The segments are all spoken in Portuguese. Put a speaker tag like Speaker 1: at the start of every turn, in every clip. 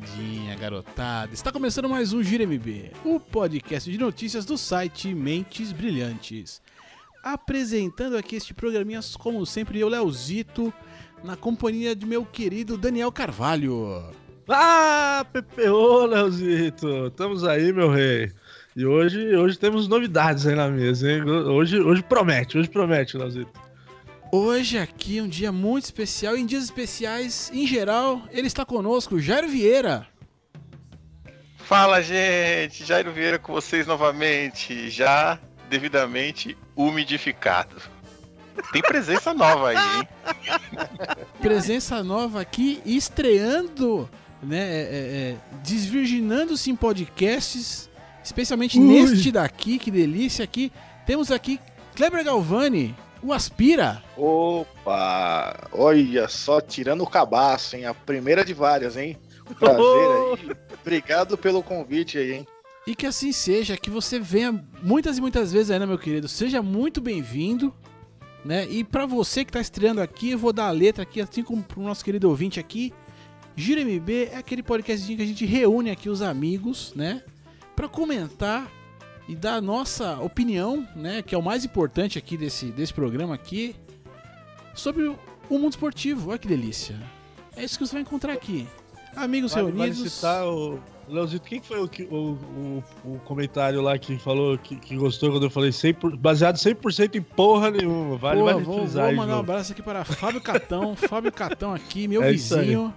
Speaker 1: molecadinha, garotada. Está começando mais um Gira MB, o podcast de notícias do site Mentes Brilhantes. Apresentando aqui este programinha, como sempre, eu, Leozito, na companhia de meu querido Daniel Carvalho.
Speaker 2: Ah, ô Leozito, estamos aí, meu rei. E hoje, hoje temos novidades aí na mesa, hein? Hoje, hoje promete, hoje promete, Leozito.
Speaker 1: Hoje aqui é um dia muito especial. Em dias especiais, em geral, ele está conosco, Jairo Vieira.
Speaker 3: Fala, gente! Jairo Vieira com vocês novamente, já devidamente umidificado. Tem presença nova aí, hein?
Speaker 1: Presença nova aqui, estreando, né? É, é, Desvirginando-se em podcasts, especialmente Ui. neste daqui, que delícia aqui. Temos aqui Kleber Galvani, o Aspira.
Speaker 4: Opa! Olha só, tirando o cabaço, hein? A primeira de várias, hein? Prazer aí. Obrigado pelo convite aí, hein?
Speaker 1: E que assim seja, que você venha muitas e muitas vezes ainda, meu querido. Seja muito bem-vindo. Né? E para você que está estreando aqui, eu vou dar a letra aqui, assim como pro nosso querido ouvinte aqui. Gira MB é aquele podcastzinho que a gente reúne aqui os amigos, né? Para comentar e dar a nossa opinião, né, que é o mais importante aqui desse, desse programa aqui, sobre o mundo esportivo. Olha que delícia. É isso que você vai encontrar aqui. Amigos vale, reunidos.
Speaker 2: Vale citar o Leozito, quem foi o, o, o, o, comentário lá que falou que, que gostou quando eu falei 100%, baseado 100% em porra nenhuma? Vale,
Speaker 1: Pô, vale vou, vou mandar um abraço aqui para Fábio Catão, Fábio Catão aqui, meu é vizinho,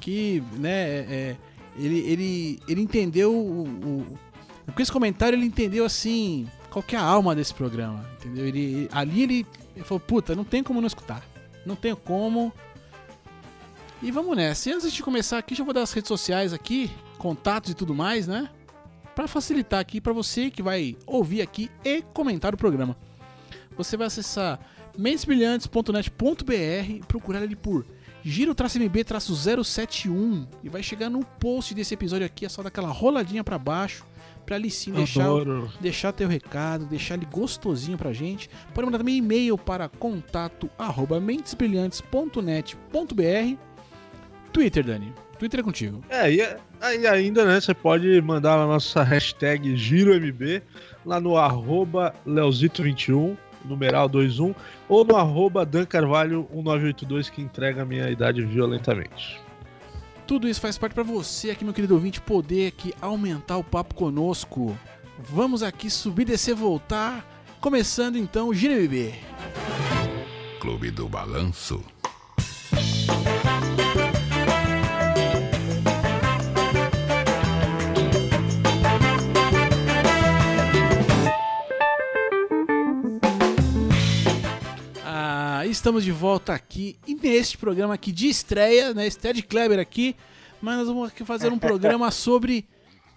Speaker 1: que, né, é, é, ele, ele, ele entendeu o, com esse comentário ele entendeu assim qual que é a alma desse programa, entendeu? Ele, ali ele, ele falou, puta, não tem como não escutar. Não tem como. E vamos nessa. E antes de começar aqui, já vou dar as redes sociais aqui, contatos e tudo mais, né? Para facilitar aqui para você que vai ouvir aqui e comentar o programa. Você vai acessar mentesbrilhantes.net.br, procurar ele por giro-mb-071 e vai chegar no post desse episódio aqui, é só dar aquela roladinha para baixo Pra ali sim deixar, deixar teu recado, deixar ele gostosinho pra gente. Pode mandar também e-mail para contato arroba mentesbrilhantes.net.br Twitter, Dani. Twitter é contigo.
Speaker 2: É, e aí ainda, né, você pode mandar a nossa hashtag GiroMB lá no arroba Leozito21, numeral 21, ou no arroba Dan Carvalho 1982, que entrega a minha idade violentamente.
Speaker 1: Tudo isso faz parte para você aqui, meu querido ouvinte, poder aqui aumentar o papo conosco. Vamos aqui subir, descer, voltar. Começando então o Gira MB.
Speaker 5: Clube do Balanço.
Speaker 1: Estamos de volta aqui neste programa aqui de estreia, né? Estreia de Kleber aqui, mas nós vamos aqui fazer um programa sobre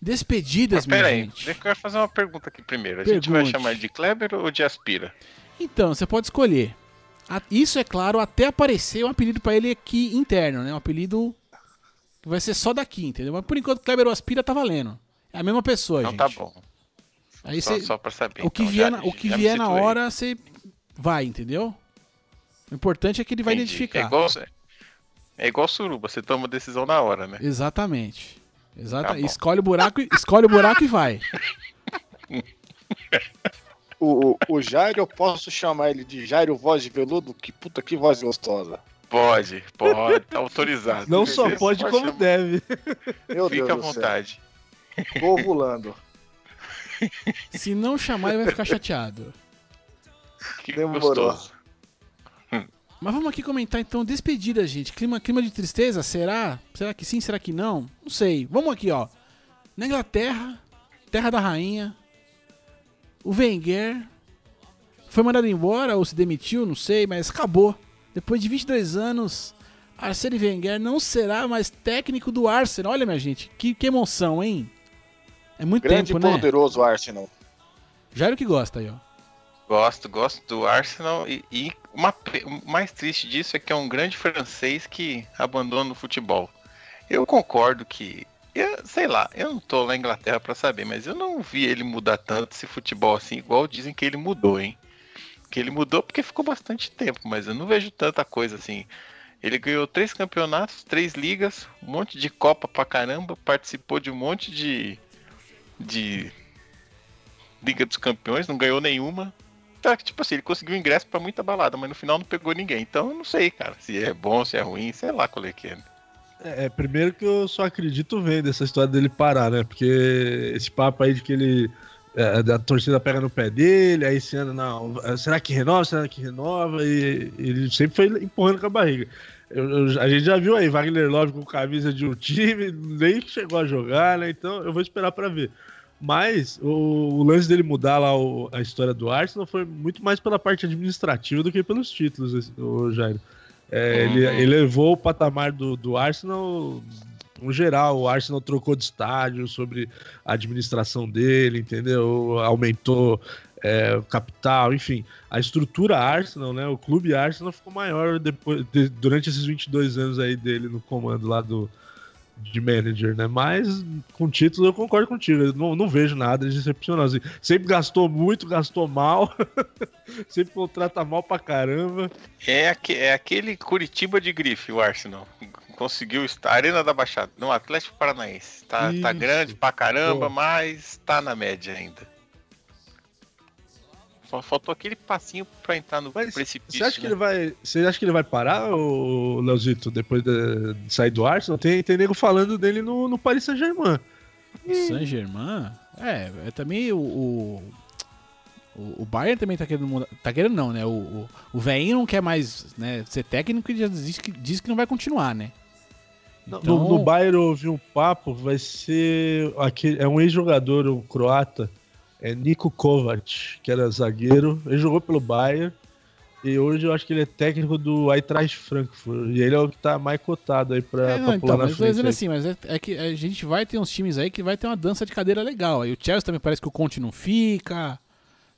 Speaker 1: despedidas,
Speaker 3: mas, peraí, gente. Deixa eu fazer uma pergunta aqui primeiro. A Pergunte. gente vai chamar de Kleber ou de Aspira?
Speaker 1: Então, você pode escolher. Isso é claro, até aparecer um apelido para ele aqui interno, né? Um apelido que vai ser só daqui, entendeu? Mas por enquanto Kleber ou Aspira tá valendo. É a mesma pessoa,
Speaker 3: então,
Speaker 1: gente.
Speaker 3: tá bom.
Speaker 1: Aí
Speaker 3: só,
Speaker 1: cê,
Speaker 3: só pra saber.
Speaker 1: O que
Speaker 3: então,
Speaker 1: vier,
Speaker 3: já,
Speaker 1: o que vier na hora, você vai, entendeu? O importante é que ele vai Entendi. identificar.
Speaker 3: É igual, é igual suruba, você toma decisão na hora, né?
Speaker 1: Exatamente. Exata... Tá escolhe o buraco, escolhe o buraco e vai.
Speaker 4: O, o Jairo, eu posso chamar ele de Jairo Voz de Veludo? Que puta que voz gostosa.
Speaker 3: Pode, pode, tá autorizado.
Speaker 2: Não só pode, como chamar. deve.
Speaker 4: Meu
Speaker 3: Fica
Speaker 4: Deus
Speaker 3: à vontade.
Speaker 4: Tô ovulando.
Speaker 1: Se não chamar, ele vai ficar chateado.
Speaker 3: Que Demorou. gostoso.
Speaker 1: Mas vamos aqui comentar então despedida, gente. Clima, clima de tristeza, será? Será que sim, será que não? Não sei. Vamos aqui, ó. Na Inglaterra, terra da rainha, o Wenger foi mandado embora ou se demitiu, não sei, mas acabou. Depois de 22 anos, Arsene Wenger não será mais técnico do Arsenal. Olha, minha gente, que, que emoção, hein? É muito
Speaker 4: Grande
Speaker 1: tempo,
Speaker 4: né? poderoso Arsenal.
Speaker 1: Jairo que gosta aí, ó.
Speaker 3: Gosto, gosto do Arsenal e, e uma, o mais triste disso é que é um grande francês que abandona o futebol. Eu concordo que, eu, sei lá, eu não tô na Inglaterra para saber, mas eu não vi ele mudar tanto esse futebol assim, igual dizem que ele mudou, hein? Que ele mudou porque ficou bastante tempo, mas eu não vejo tanta coisa assim. Ele ganhou três campeonatos, três ligas, um monte de Copa pra caramba, participou de um monte de. de. Liga dos Campeões, não ganhou nenhuma. Tá, tipo assim, ele conseguiu ingresso pra muita balada, mas no final não pegou ninguém. Então eu não sei, cara, se é bom, se é ruim, sei lá qual é que é.
Speaker 2: É, primeiro que eu só acredito vendo essa história dele parar, né? Porque esse papo aí de que ele. É, a torcida pega no pé dele, aí esse ano, não, será que renova? Será que renova? E ele sempre foi empurrando com a barriga. Eu, eu, a gente já viu aí Wagner Love com camisa de um time, nem chegou a jogar, né? Então eu vou esperar para ver. Mas o, o, lance dele mudar lá o, a história do Arsenal foi muito mais pela parte administrativa do que pelos títulos, o Jairo. É, uhum. ele, ele levou o patamar do, do Arsenal no geral. O Arsenal trocou de estádio sobre a administração dele, entendeu? Aumentou é, o capital, enfim. A estrutura Arsenal, né? O clube Arsenal ficou maior depois, de, durante esses 22 anos aí dele no comando lá do, de manager, né? Mas com título eu concordo contigo. Eu não, não vejo nada de excepcional. Assim, sempre gastou muito, gastou mal. sempre contrata mal pra caramba.
Speaker 3: É, é aquele Curitiba de grife, o Arsenal. Conseguiu estar. Arena da Baixada, no Atlético Paranaense. Tá, tá grande pra caramba, Pô. mas tá na média ainda. Faltou aquele passinho pra entrar no Mas precipício.
Speaker 2: Você acha, né? que ele vai, você acha que ele vai parar, o Leozito, depois de, sair do Arsenal? Tem, tem nego falando dele no, no Paris Saint-Germain.
Speaker 1: Saint-Germain? É, é também o, o, o, Bayern também tá querendo mudar. Tá querendo não, né? O, o, o velhinho não quer mais né, ser técnico e já diz que, diz que não vai continuar, né?
Speaker 2: Então... No, no Bayern eu ouvi um papo, vai ser. Aquele, é um ex-jogador, um croata é Nico Kovac, que era zagueiro. Ele jogou pelo Bayern. E hoje eu acho que ele é técnico do Eintracht Frankfurt. E ele é o que tá mais cotado aí pra, é, não, pra pular então, na
Speaker 1: mas
Speaker 2: frente.
Speaker 1: dizendo assim, mas é, é, que a gente vai ter uns times aí que vai ter uma dança de cadeira legal. Aí o Chelsea também parece que o Conte não fica.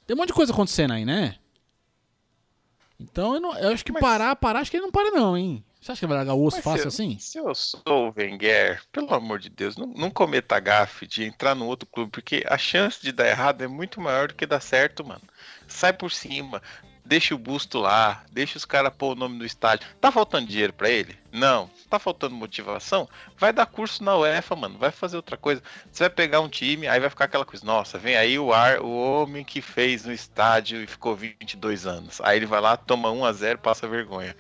Speaker 1: Tem um monte de coisa acontecendo aí, né? Então eu, não, eu acho que mas... parar, parar, acho que ele não para não, hein? Você acha que vai largar o osso Mas fácil eu, assim?
Speaker 3: Se eu sou o Wenger, pelo amor de Deus, não, não cometa gafe de entrar no outro clube, porque a chance de dar errado é muito maior do que dar certo, mano. Sai por cima, deixa o busto lá, deixa os caras pôr o nome no estádio. Tá faltando dinheiro para ele? Não. Tá faltando motivação? Vai dar curso na UEFA, mano. Vai fazer outra coisa. Você vai pegar um time, aí vai ficar aquela coisa. Nossa, vem aí o ar, o homem que fez no estádio e ficou 22 anos. Aí ele vai lá, toma 1 a 0 passa vergonha.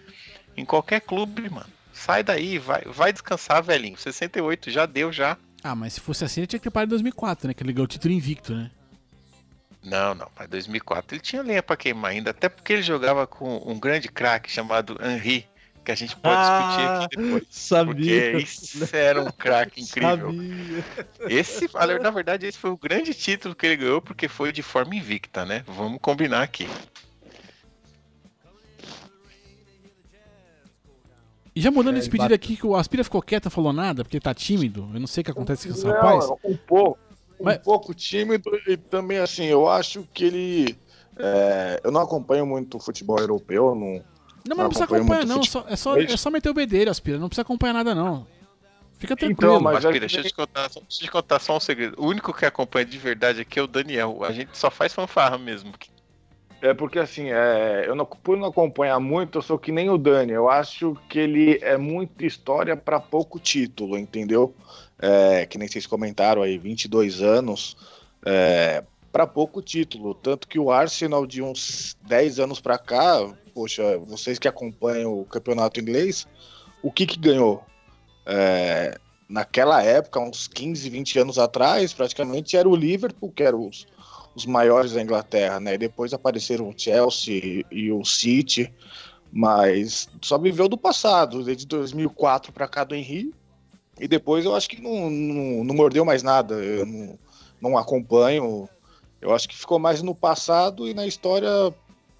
Speaker 3: Em qualquer clube, mano. Sai daí, vai, vai descansar, velhinho. 68 já deu já.
Speaker 1: Ah, mas se fosse assim, ele tinha que parado em 2004, né? Que ele ganhou o título invicto, né?
Speaker 3: Não, não, mas 2004 ele tinha lenha pra queimar ainda, até porque ele jogava com um grande craque chamado Henri, que a gente pode ah, discutir aqui depois.
Speaker 2: Sabia.
Speaker 3: Porque isso era um craque incrível. Sabia. Esse, na verdade, esse foi o grande título que ele ganhou, porque foi de forma invicta, né? Vamos combinar aqui.
Speaker 1: E já mudando é, esse pedido aqui, que o Aspira ficou quieto, falou nada, porque tá tímido. Eu não sei o que acontece com esse rapaz.
Speaker 4: Um pouco. Um pouco tímido e também, assim, eu acho que ele. É, eu não acompanho muito o futebol europeu, não.
Speaker 1: Não, mas não, precisa acompanhar, não. Só, é, só, é só meter o bedelho, Aspira. Não precisa acompanhar nada, não. Fica então, tranquilo. Então,
Speaker 3: mas Aspira, deixa, eu te contar, deixa eu te contar só um segredo. O único que acompanha de verdade aqui é o Daniel. A gente só faz fanfarra mesmo.
Speaker 4: É porque assim, é, eu não, por não acompanhar muito, eu sou que nem o Dani. Eu acho que ele é muita história para pouco título, entendeu? É, que nem vocês comentaram aí, 22 anos é, para pouco título. Tanto que o Arsenal de uns 10 anos para cá, poxa, vocês que acompanham o campeonato inglês, o que que ganhou? É, naquela época, uns 15, 20 anos atrás, praticamente era o Liverpool, que era os os maiores da Inglaterra, né? Depois apareceram o Chelsea e o City, mas só viveu do passado, desde 2004 para cá do Henry, e depois eu acho que não, não, não mordeu mais nada, eu não, não acompanho, eu acho que ficou mais no passado e na história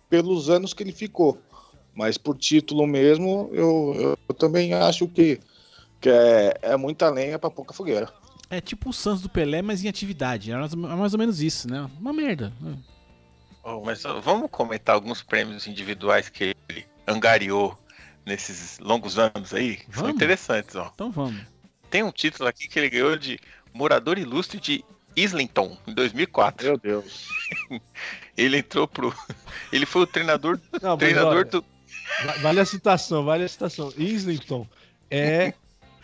Speaker 4: pelos anos que ele ficou, mas por título mesmo, eu, eu, também acho que, que é, é muita lenha para pouca fogueira.
Speaker 1: É tipo o Santos do Pelé, mas em atividade. É mais ou menos isso, né? Uma merda.
Speaker 3: Oh, mas vamos comentar alguns prêmios individuais que ele angariou nesses longos anos aí. Vamos? São interessantes, ó.
Speaker 1: Então vamos.
Speaker 3: Tem um título aqui que ele ganhou de Morador Ilustre de Islington, em 2004.
Speaker 4: Meu Deus.
Speaker 3: ele entrou pro. Ele foi o treinador, Não, treinador do.
Speaker 2: Vale a citação, vale a citação. Islington é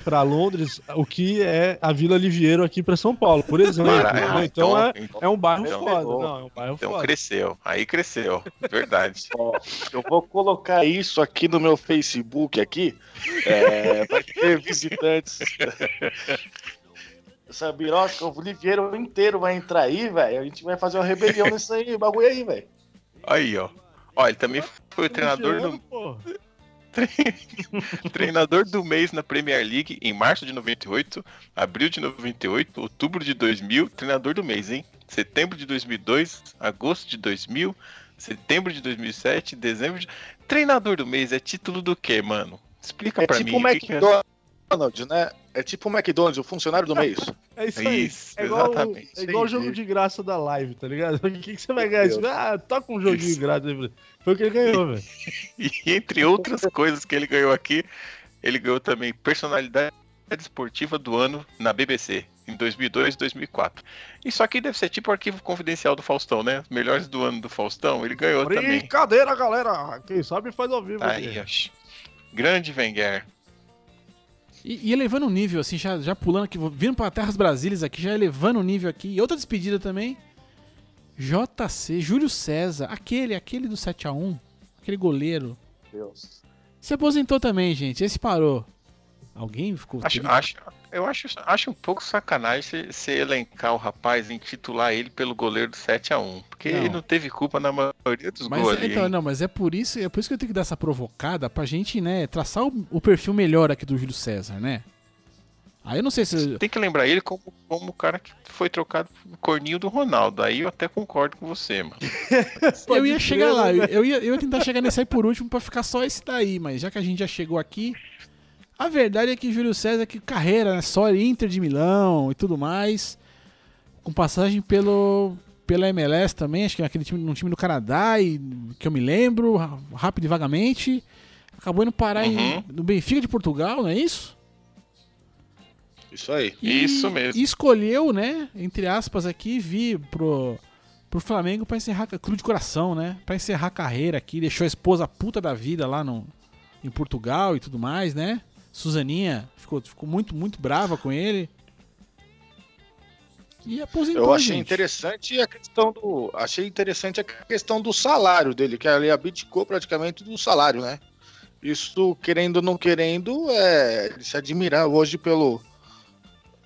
Speaker 2: para Londres o que é a Vila Liviero aqui para São Paulo, por exemplo.
Speaker 3: Cara,
Speaker 2: né? então,
Speaker 3: então-
Speaker 2: é,
Speaker 3: então-
Speaker 2: é um bairro
Speaker 3: então-
Speaker 2: foda. Não, é um bairro
Speaker 3: Então
Speaker 2: foda.
Speaker 3: cresceu. Aí cresceu. Verdade.
Speaker 4: Ó, eu vou colocar isso aqui no meu Facebook aqui. É, vai ter visitantes. Essa birosca, o Liviero inteiro vai entrar aí, velho. A gente vai fazer uma rebelião nesse aí, bagulho aí, velho.
Speaker 3: Aí, ó. Ó, ele também foi o treinador do. treinador do mês na Premier League em março de 98, abril de 98, outubro de 2000, treinador do mês, hein? Setembro de 2002, agosto de 2000, setembro de 2007, dezembro de... Treinador do mês é título do quê, mano? Explica
Speaker 4: É
Speaker 3: pra
Speaker 4: tipo
Speaker 3: mim.
Speaker 4: o
Speaker 3: o que que é-
Speaker 4: McDonald's, né? É tipo o McDonald's, o funcionário do mês.
Speaker 2: É isso aí.
Speaker 3: Isso,
Speaker 2: é igual,
Speaker 3: exatamente.
Speaker 2: é igual o jogo de graça da live, tá ligado? O que, que você vai ganhar?
Speaker 4: Deus.
Speaker 2: Ah, toca um joguinho
Speaker 3: Isso.
Speaker 2: grátis aí. Foi o que ele ganhou, velho.
Speaker 3: E entre outras coisas que ele ganhou aqui, ele ganhou também personalidade esportiva do ano na BBC, em 2002 e 2004. Isso aqui deve ser tipo o arquivo confidencial do Faustão, né? Melhores do ano do Faustão, ele ganhou também.
Speaker 2: Brincadeira, galera. Quem sabe faz ao vivo.
Speaker 3: Aí, ó. Grande Wenger.
Speaker 1: E, e elevando o nível, assim, já, já pulando aqui, vindo pra Terras Brasílias aqui, já elevando o nível aqui. E outra despedida também. JC, Júlio César, aquele, aquele do 7x1, aquele goleiro.
Speaker 4: Deus.
Speaker 1: Se aposentou também, gente. Esse parou. Alguém ficou.
Speaker 3: Acho, acho, eu acho, acho um pouco sacanagem você- você elencar o rapaz em titular ele pelo goleiro do 7x1. Porque
Speaker 1: Não.
Speaker 3: ele não teve culpa na maioria dos
Speaker 1: Mas
Speaker 3: gols
Speaker 1: é-
Speaker 3: ali.
Speaker 1: então, não, mas é por isso, é por isso que eu tenho que dar essa provocada pra gente, né, traçar o, o perfil melhor aqui do Júlio César, né? Aí eu não sei se.
Speaker 3: Tem que lembrar ele como, como o cara que foi trocado pro corninho do Ronaldo. Aí eu até concordo com você, mano.
Speaker 1: Eu ia chegar lá,
Speaker 2: né?
Speaker 1: eu, eu ia, eu ia tentar chegar nesse aí por último pra ficar só esse daí, mas já que a gente já chegou aqui, a verdade é que Júlio César, que carreira, né? Só Inter de Milão e tudo mais, com passagem pelo pela MLS também, acho que naquele time, num time do Canadá, e, que eu me lembro, rápido e vagamente, acabou indo parar em,
Speaker 3: Uhum.
Speaker 1: no Benfica de Portugal, não é isso?
Speaker 4: Isso aí.
Speaker 1: E-
Speaker 3: Isso mesmo.
Speaker 1: E escolheu, né, entre aspas aqui, vir pro, pro Flamengo pra encerrar, clube de coração, né, pra encerrar a carreira aqui, deixou a esposa puta da vida lá no, em Portugal e tudo mais, né, Suzaninha ficou, ficou muito, muito brava com ele. E aposentou,
Speaker 4: Eu achei
Speaker 1: gente.
Speaker 4: interessante a questão do. Achei interessante a questão do salário dele, que ele abdicou praticamente do salário, né? Isso, querendo ou não querendo, é de se admirar hoje pelo.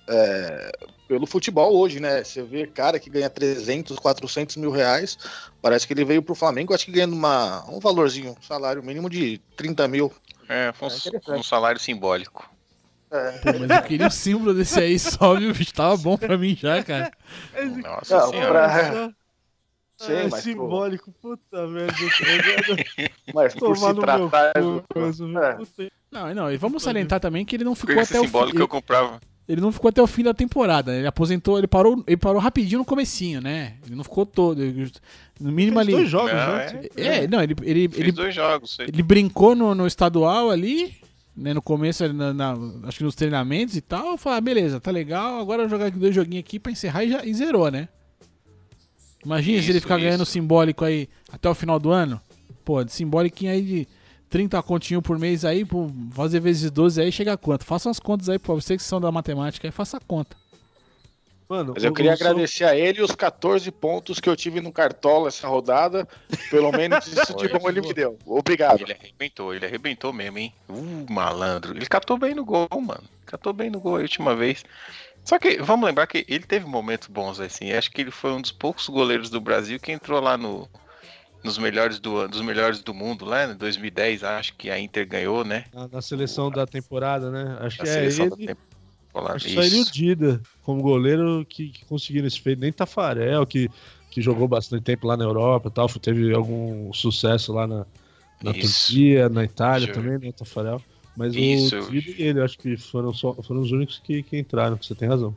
Speaker 4: É, pelo futebol hoje, né? Você vê cara que ganha 300, 400 mil reais, parece que ele veio pro Flamengo, acho que ganhando uma, um valorzinho, um salário mínimo de 30 mil.
Speaker 3: É, foi
Speaker 4: É
Speaker 3: um,
Speaker 4: interessante.
Speaker 3: um salário simbólico.
Speaker 4: É.
Speaker 1: Pô, mas eu queria o símbolo desse aí só, viu, bicho? Tava bom pra mim já, cara.
Speaker 3: Nossa
Speaker 4: Não,
Speaker 3: senhora.
Speaker 4: pra- Sim,
Speaker 2: é
Speaker 4: mas, pô,
Speaker 2: simbólico, puta merda.
Speaker 4: mas por
Speaker 2: Tomar
Speaker 4: se tratar.
Speaker 2: meu?
Speaker 4: É.
Speaker 2: Puta-
Speaker 1: Não, não, e vamos salientar também que ele não ficou
Speaker 3: esse
Speaker 1: até o fim.
Speaker 3: simbólico que eu comprava.
Speaker 1: Ele não ficou até o fim da temporada. né? Ele aposentou, ele parou, ele parou rapidinho no comecinho, né? Ele não ficou todo. ele- no mínimo
Speaker 2: Fez
Speaker 1: ali.
Speaker 2: dois jogos,
Speaker 3: Não,
Speaker 2: né?
Speaker 1: É, não, ele, ele,
Speaker 3: Fez
Speaker 1: ele,
Speaker 3: dois jogos.
Speaker 1: ele brincou no, no estadual ali, né? No começo, ali na, na- acho que nos treinamentos e tal. Eu falei, ah, beleza, tá legal. Agora eu vou jogar aqui dois joguinhos aqui pra encerrar e, já, e zerou, né? Imagina se ele
Speaker 3: Isso,
Speaker 1: ficar ganhando
Speaker 3: isso.
Speaker 1: simbólico aí até o final do ano. Pô, de simbólico aí de 30 continho por mês aí, por fazer vezes 12 aí, chega a quanto? Faça as contas aí, pra vocês que são da matemática aí, faça a conta.
Speaker 2: Mano,
Speaker 4: Mas eu queria
Speaker 2: o seu-
Speaker 4: agradecer a ele os 14 pontos que eu tive no Cartola essa rodada. Pelo menos isso de bom ele me deu. Obrigado.
Speaker 3: Ele arrebentou, ele arrebentou mesmo, hein? Uh, malandro. Ele catou bem no gol, mano. Catou bem no gol a última vez. Só que vamos lembrar que ele teve momentos bons, assim. Acho que ele foi um dos poucos goleiros do Brasil que entrou lá no, nos melhores do, dos melhores do mundo, lá em 2010, acho que a Inter ganhou, né?
Speaker 2: Na, na seleção da temporada, né? Acho que é ele. Acho que só ele o. Dida, como goleiro, que, que conseguiram esse feito. Nem Tafarel, que, que jogou bastante tempo lá na Europa e tal, teve algum sucesso lá na, na
Speaker 3: Isso.
Speaker 2: Turquia, na Itália também, né, Tafarel. Mas
Speaker 3: Isso.
Speaker 2: o Dida e ele, acho que foram, só, foram os únicos que, que entraram, você tem razão.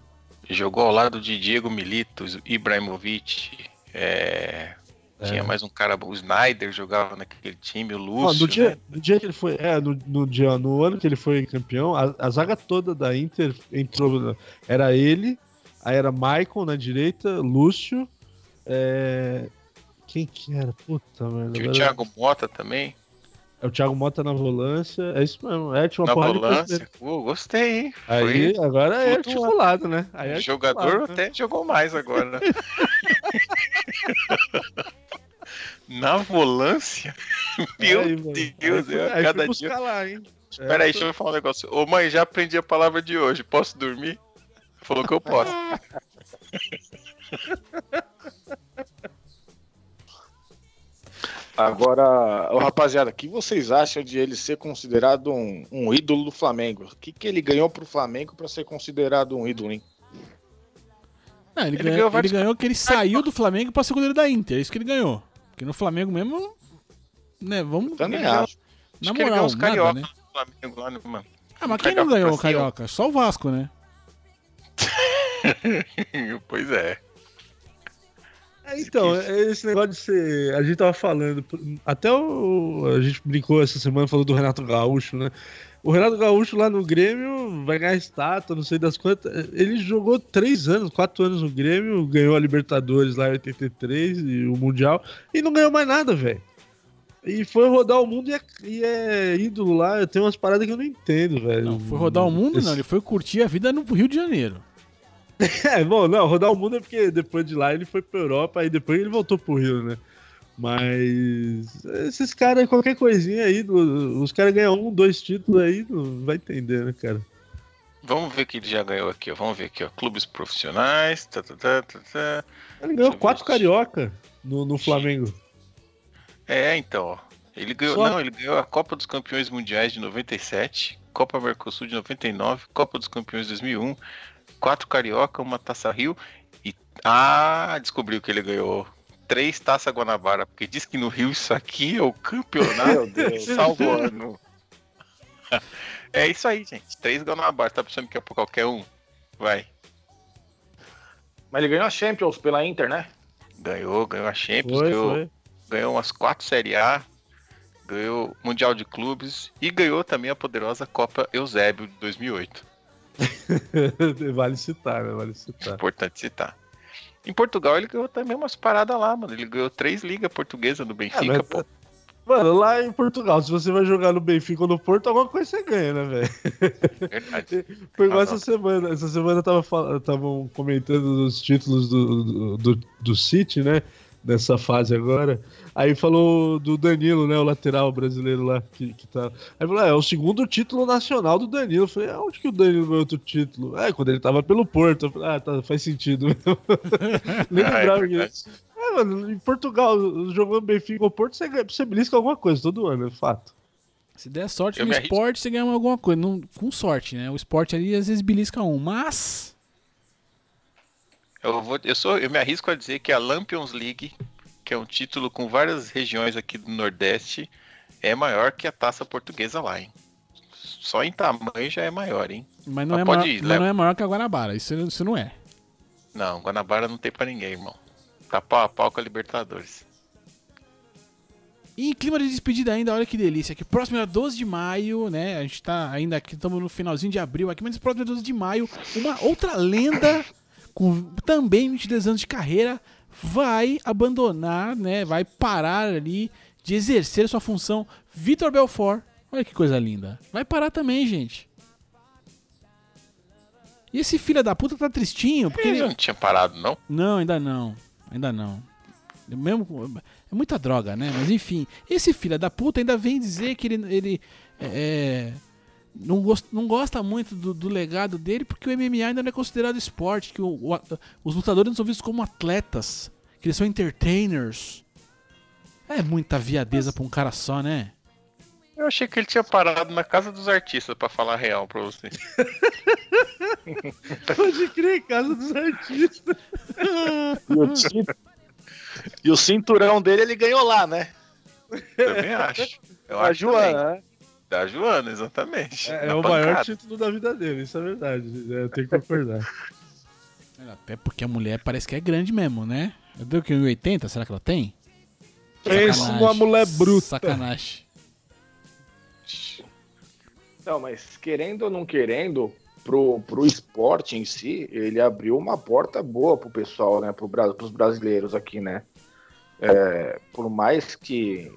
Speaker 3: Jogou ao lado de Diego Milito, Ibrahimovic. é,
Speaker 2: É.
Speaker 3: Tinha mais um cara, o Snyder jogava naquele time, o Lúcio.
Speaker 2: no, dia,
Speaker 3: né?
Speaker 2: no dia que ele foi. É, no, no dia, no ano que ele foi campeão, a, a zaga toda da Inter entrou. Era ele, aí era Maicon na direita, Lúcio. é, Quem que era? Puta, merda.
Speaker 3: Tinha o Thiago Mota também.
Speaker 2: É o Thiago Mota na volância. É isso mesmo. É, tinha uma
Speaker 3: Na
Speaker 2: porrada de
Speaker 3: volância. Pô, gostei, hein?
Speaker 2: Aí,
Speaker 3: Foi-
Speaker 2: agora é
Speaker 3: flutuou.
Speaker 2: articulado, né? Aí é
Speaker 3: O jogador
Speaker 2: articulado, né?
Speaker 3: até jogou mais agora. Na volância? Meu
Speaker 2: Aí.
Speaker 3: Deus,
Speaker 2: aí,
Speaker 3: eu,
Speaker 2: aí
Speaker 3: cada dia.
Speaker 2: lá, hein? É,
Speaker 3: Pera aí, deixa eu falar um negócio. Ô mãe, já aprendi a palavra de hoje. Posso dormir? Falou que eu posso.
Speaker 4: Agora, ô, rapaziada, o que vocês acham de ele ser considerado um, um ídolo do Flamengo? O que, que ele ganhou pro Flamengo pra ser considerado um ídolo, hein?
Speaker 1: Não, ele,
Speaker 3: Ele
Speaker 1: ganhou,
Speaker 3: ganhou
Speaker 1: ele
Speaker 3: vários-
Speaker 1: ganhou que ele saiu do Flamengo pra ser goleiro da Inter. É isso que ele ganhou. Porque no Flamengo mesmo. Né, vamos.
Speaker 4: Também
Speaker 3: Ele ganhou-
Speaker 4: acho.
Speaker 1: Na
Speaker 3: Acho que ele
Speaker 1: moral,
Speaker 3: ganhou os
Speaker 1: nada,
Speaker 3: carioca
Speaker 1: né?
Speaker 3: do Flamengo lá, né, mano?
Speaker 1: Ah, mas quem não ganhou o. Carioca? Só o Vasco, né?
Speaker 3: pois é.
Speaker 2: É, então, é esse negócio de ser. A gente tava falando. Até o. A gente brincou essa semana, falou do Renato Gaúcho, né? O Renato Gaúcho lá no Grêmio vai ganhar estátua, não sei das quantas. Ele jogou três anos, quatro anos no Grêmio, ganhou a Libertadores lá em 83 e o Mundial, e não ganhou mais nada, velho. E foi rodar o mundo e é, e é ídolo lá. Tem umas paradas que eu não entendo, velho.
Speaker 1: Não, foi rodar o mundo,
Speaker 2: Esse-
Speaker 1: não. Ele foi curtir a vida no Rio de Janeiro.
Speaker 2: É, bom, não, rodar o mundo é porque depois de lá ele foi pra Europa e depois ele voltou pro Rio, né? Mas esses caras, qualquer coisinha aí, os caras ganham um, dois títulos aí, não vai entender, né, cara?
Speaker 3: Vamos ver o que ele já ganhou aqui, ó. Vamos ver aqui, ó. Clubes profissionais. Tá, tá, tá, tá, tá.
Speaker 2: Ele ganhou quatro carioca no, no Flamengo.
Speaker 3: É, então, ó. Ele ganhou,
Speaker 2: Só-
Speaker 3: não, ele ganhou a Copa dos Campeões Mundiais de 97, Copa Mercosul de 99, Copa dos Campeões de 2001, quatro carioca, uma Taça Rio e ah, descobriu que ele ganhou três Taça Guanabara, porque diz que no Rio isso aqui é o campeonato
Speaker 4: Meu Deus.
Speaker 3: salvando. É isso aí, gente. Três Guanabara, tá pensando que é pra qualquer um? Vai.
Speaker 4: Mas ele ganhou a Champions pela Inter, né?
Speaker 3: Ganhou, ganhou a Champions,
Speaker 2: Foi,
Speaker 3: ganhou,
Speaker 2: foi.
Speaker 3: ganhou umas quatro Série A, ganhou Mundial de Clubes e ganhou também a poderosa Copa Eusébio de 2008.
Speaker 2: vale citar, né? Vale citar.
Speaker 3: Importante citar. Em Portugal ele ganhou também umas paradas lá, mano. Ele ganhou três ligas portuguesas do Benfica,
Speaker 2: Ah, mas-
Speaker 3: pô.
Speaker 2: Mano, lá em Portugal, se você vai jogar no Benfica ou no Porto, alguma coisa você ganha, né, velho?
Speaker 3: Verdade.
Speaker 2: Foi igual essa semana. Essa semana estavam comentando os títulos do, do, do, do City, né? Nessa fase agora. Aí falou do Danilo, né? O lateral brasileiro lá que, que tá. Aí falou: é, é o segundo título nacional do Danilo. Eu falei: aonde que o Danilo ganhou outro título? É, quando ele tava pelo Porto. Eu falei, ah, tá, faz sentido. Nem
Speaker 3: Ah, é
Speaker 2: lembrava que.
Speaker 3: verdade.
Speaker 2: É, mano, em Portugal, jogando Benfica ou Porto, você, você belisca alguma coisa todo ano, é fato.
Speaker 1: Se der sorte
Speaker 3: Eu
Speaker 1: no
Speaker 3: arrisco.
Speaker 1: esporte, você ganha alguma coisa. Não, com sorte, né? O esporte ali às vezes belisca um. Mas.
Speaker 3: Eu, vou, eu, sou, eu me arrisco a dizer que a Lampions League, que é um título com várias regiões aqui do Nordeste, é maior que a taça portuguesa lá, hein? Só em tamanho já é maior, hein?
Speaker 1: Mas não,
Speaker 3: Mas
Speaker 1: é, maior,
Speaker 3: ir,
Speaker 1: mas não é maior que a Guanabara. Isso, isso não é.
Speaker 3: Não, Guanabara não tem pra ninguém, irmão. Tá pau a pau com a Libertadores.
Speaker 1: E em clima de despedida ainda, olha que delícia. Que próximo é 12 de maio, né? A gente tá ainda aqui, estamos no finalzinho de abril aqui, mas próximo é 12 de maio, uma outra lenda com também 22 anos de carreira vai abandonar, né? Vai parar ali de exercer sua função. Vitor Belfort. Olha que coisa linda. Vai parar também, gente. E esse filho da puta tá tristinho, porque
Speaker 3: Ele não tinha parado, não?
Speaker 1: não, ainda não. Ainda não. É Mesmo, é muita droga, né? Mas enfim, esse filho da puta ainda vem dizer que ele, ele é, não, gosta, não gosta muito do, do legado dele porque o MMA ainda não é considerado esporte, que o- o- os lutadores não são vistos como atletas, que eles são entertainers. É muita viadeza pra um cara só, né?
Speaker 3: Eu achei que ele tinha parado na casa dos artistas pra falar a real pra você.
Speaker 2: Pode crer, casa dos artistas.
Speaker 4: E o, cin- o cinturão dele ele ganhou lá, né?
Speaker 3: Também acho. Eu
Speaker 4: A
Speaker 3: acho também.
Speaker 4: Joana, né?
Speaker 3: Da Joana, exatamente.
Speaker 2: É, é o maior título da vida dele, isso é verdade. É, eu tenho que concordar.
Speaker 1: Até porque a mulher parece que é grande mesmo, né? Eu dei o que? 1,80? Será que ela tem?
Speaker 2: Pensa numa mulher bruta.
Speaker 1: Sacanagem.
Speaker 4: Não, mas querendo ou não querendo, pro, pro esporte em si, ele abriu uma porta boa pro pessoal, né? Pro, pros brasileiros aqui, né? É, por mais que,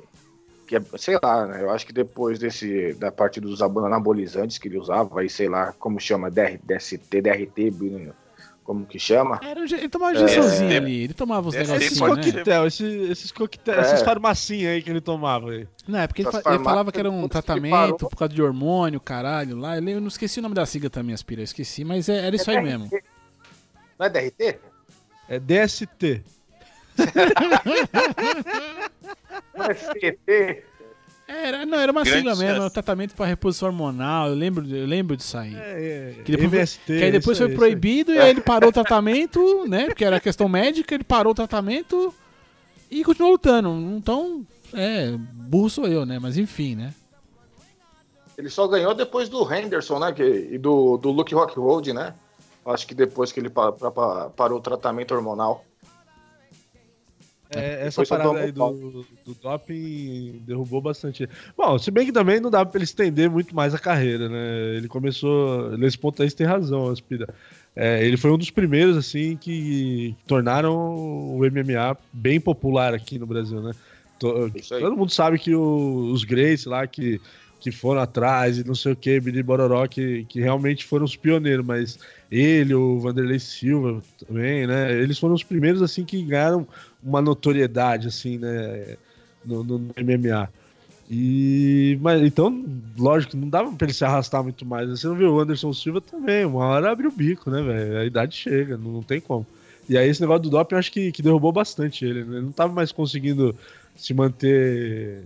Speaker 4: que é, sei lá, né? Eu acho que depois desse, da parte dos anabolizantes que ele usava, aí sei lá, como chama, DR, DST, DRT, como que chama?
Speaker 1: Era, ele tomava é, sozinho ali, ele tomava os negocinhos,
Speaker 2: Esses né? coquetel, esses, esses coquetel, é. essas farmacinhas aí que ele tomava aí.
Speaker 1: Não, é porque ele, ele, falava que era um tratamento por causa de hormônio, caralho, lá. Eu não esqueci o nome da sigla também, Aspira, eu esqueci, mas é, era isso é aí DRT. mesmo.
Speaker 4: Não é DRT?
Speaker 2: É DST.
Speaker 4: CT?
Speaker 1: Era, não, era uma Grande sigla mesmo, um tratamento para reposição hormonal. Eu lembro, eu lembro disso aí. É, é, que, depois MST, foi, que aí depois foi proibido e aí ele parou o tratamento, né? Porque era questão médica, ele parou o tratamento e continuou lutando. Então, é, burro sou eu, né? Mas enfim, né?
Speaker 4: Ele só ganhou depois do Henderson, né? Que, e do, do Luke Rockhold, né? Acho que depois que ele parou o tratamento hormonal.
Speaker 2: É, essa parada aí do, do doping derrubou bastante. Bom, se bem que também não dá pra ele estender muito mais a carreira, né? Ele começou. Nesse ponto aí você tem razão, Aspira. É, ele foi um dos primeiros, assim, que tornaram o MMA bem popular aqui no Brasil, né? Todo mundo sabe que o, os Grace lá, que, que foram atrás e não sei o que, Billy Bororó, que, que realmente foram os pioneiros, mas ele, o Vanderlei Silva também, né? Eles foram os primeiros, assim, que ganharam uma notoriedade, assim, né, no, no, MMA. E, mas então, lógico, não dava pra ele se arrastar muito mais. Você não viu o Anderson Silva também, uma hora abre o bico, né, velho? A idade chega, não, não, tem como. E aí esse negócio do doping eu acho que, que derrubou bastante ele, né? Ele não tava mais conseguindo se manter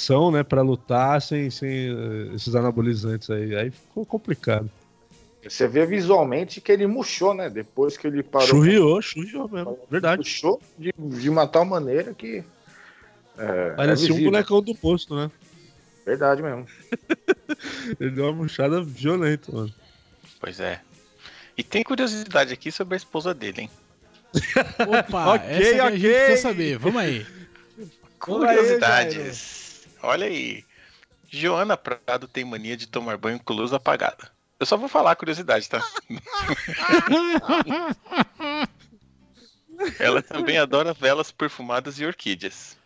Speaker 2: são, né, para lutar sem, sem uh, esses anabolizantes aí. Aí ficou complicado.
Speaker 4: Você vê visualmente que ele murchou, né? Depois que ele parou.
Speaker 2: Churriou, churriou mesmo. Verdade.
Speaker 4: Murchou de, de uma tal maneira que.
Speaker 2: É, Parecia é um bonecão do posto, né?
Speaker 4: Verdade mesmo.
Speaker 2: ele deu uma murchada violenta, mano.
Speaker 3: Pois é. E tem curiosidade aqui sobre a esposa dele, hein?
Speaker 1: Opa, ok, essa é ok. a gente quer saber. Vamos aí.
Speaker 3: Curiosidades. Olha aí. Joana Prado tem mania de tomar banho com luz apagada. Eu só vou falar a curiosidade, tá? Ela também adora velas perfumadas e orquídeas.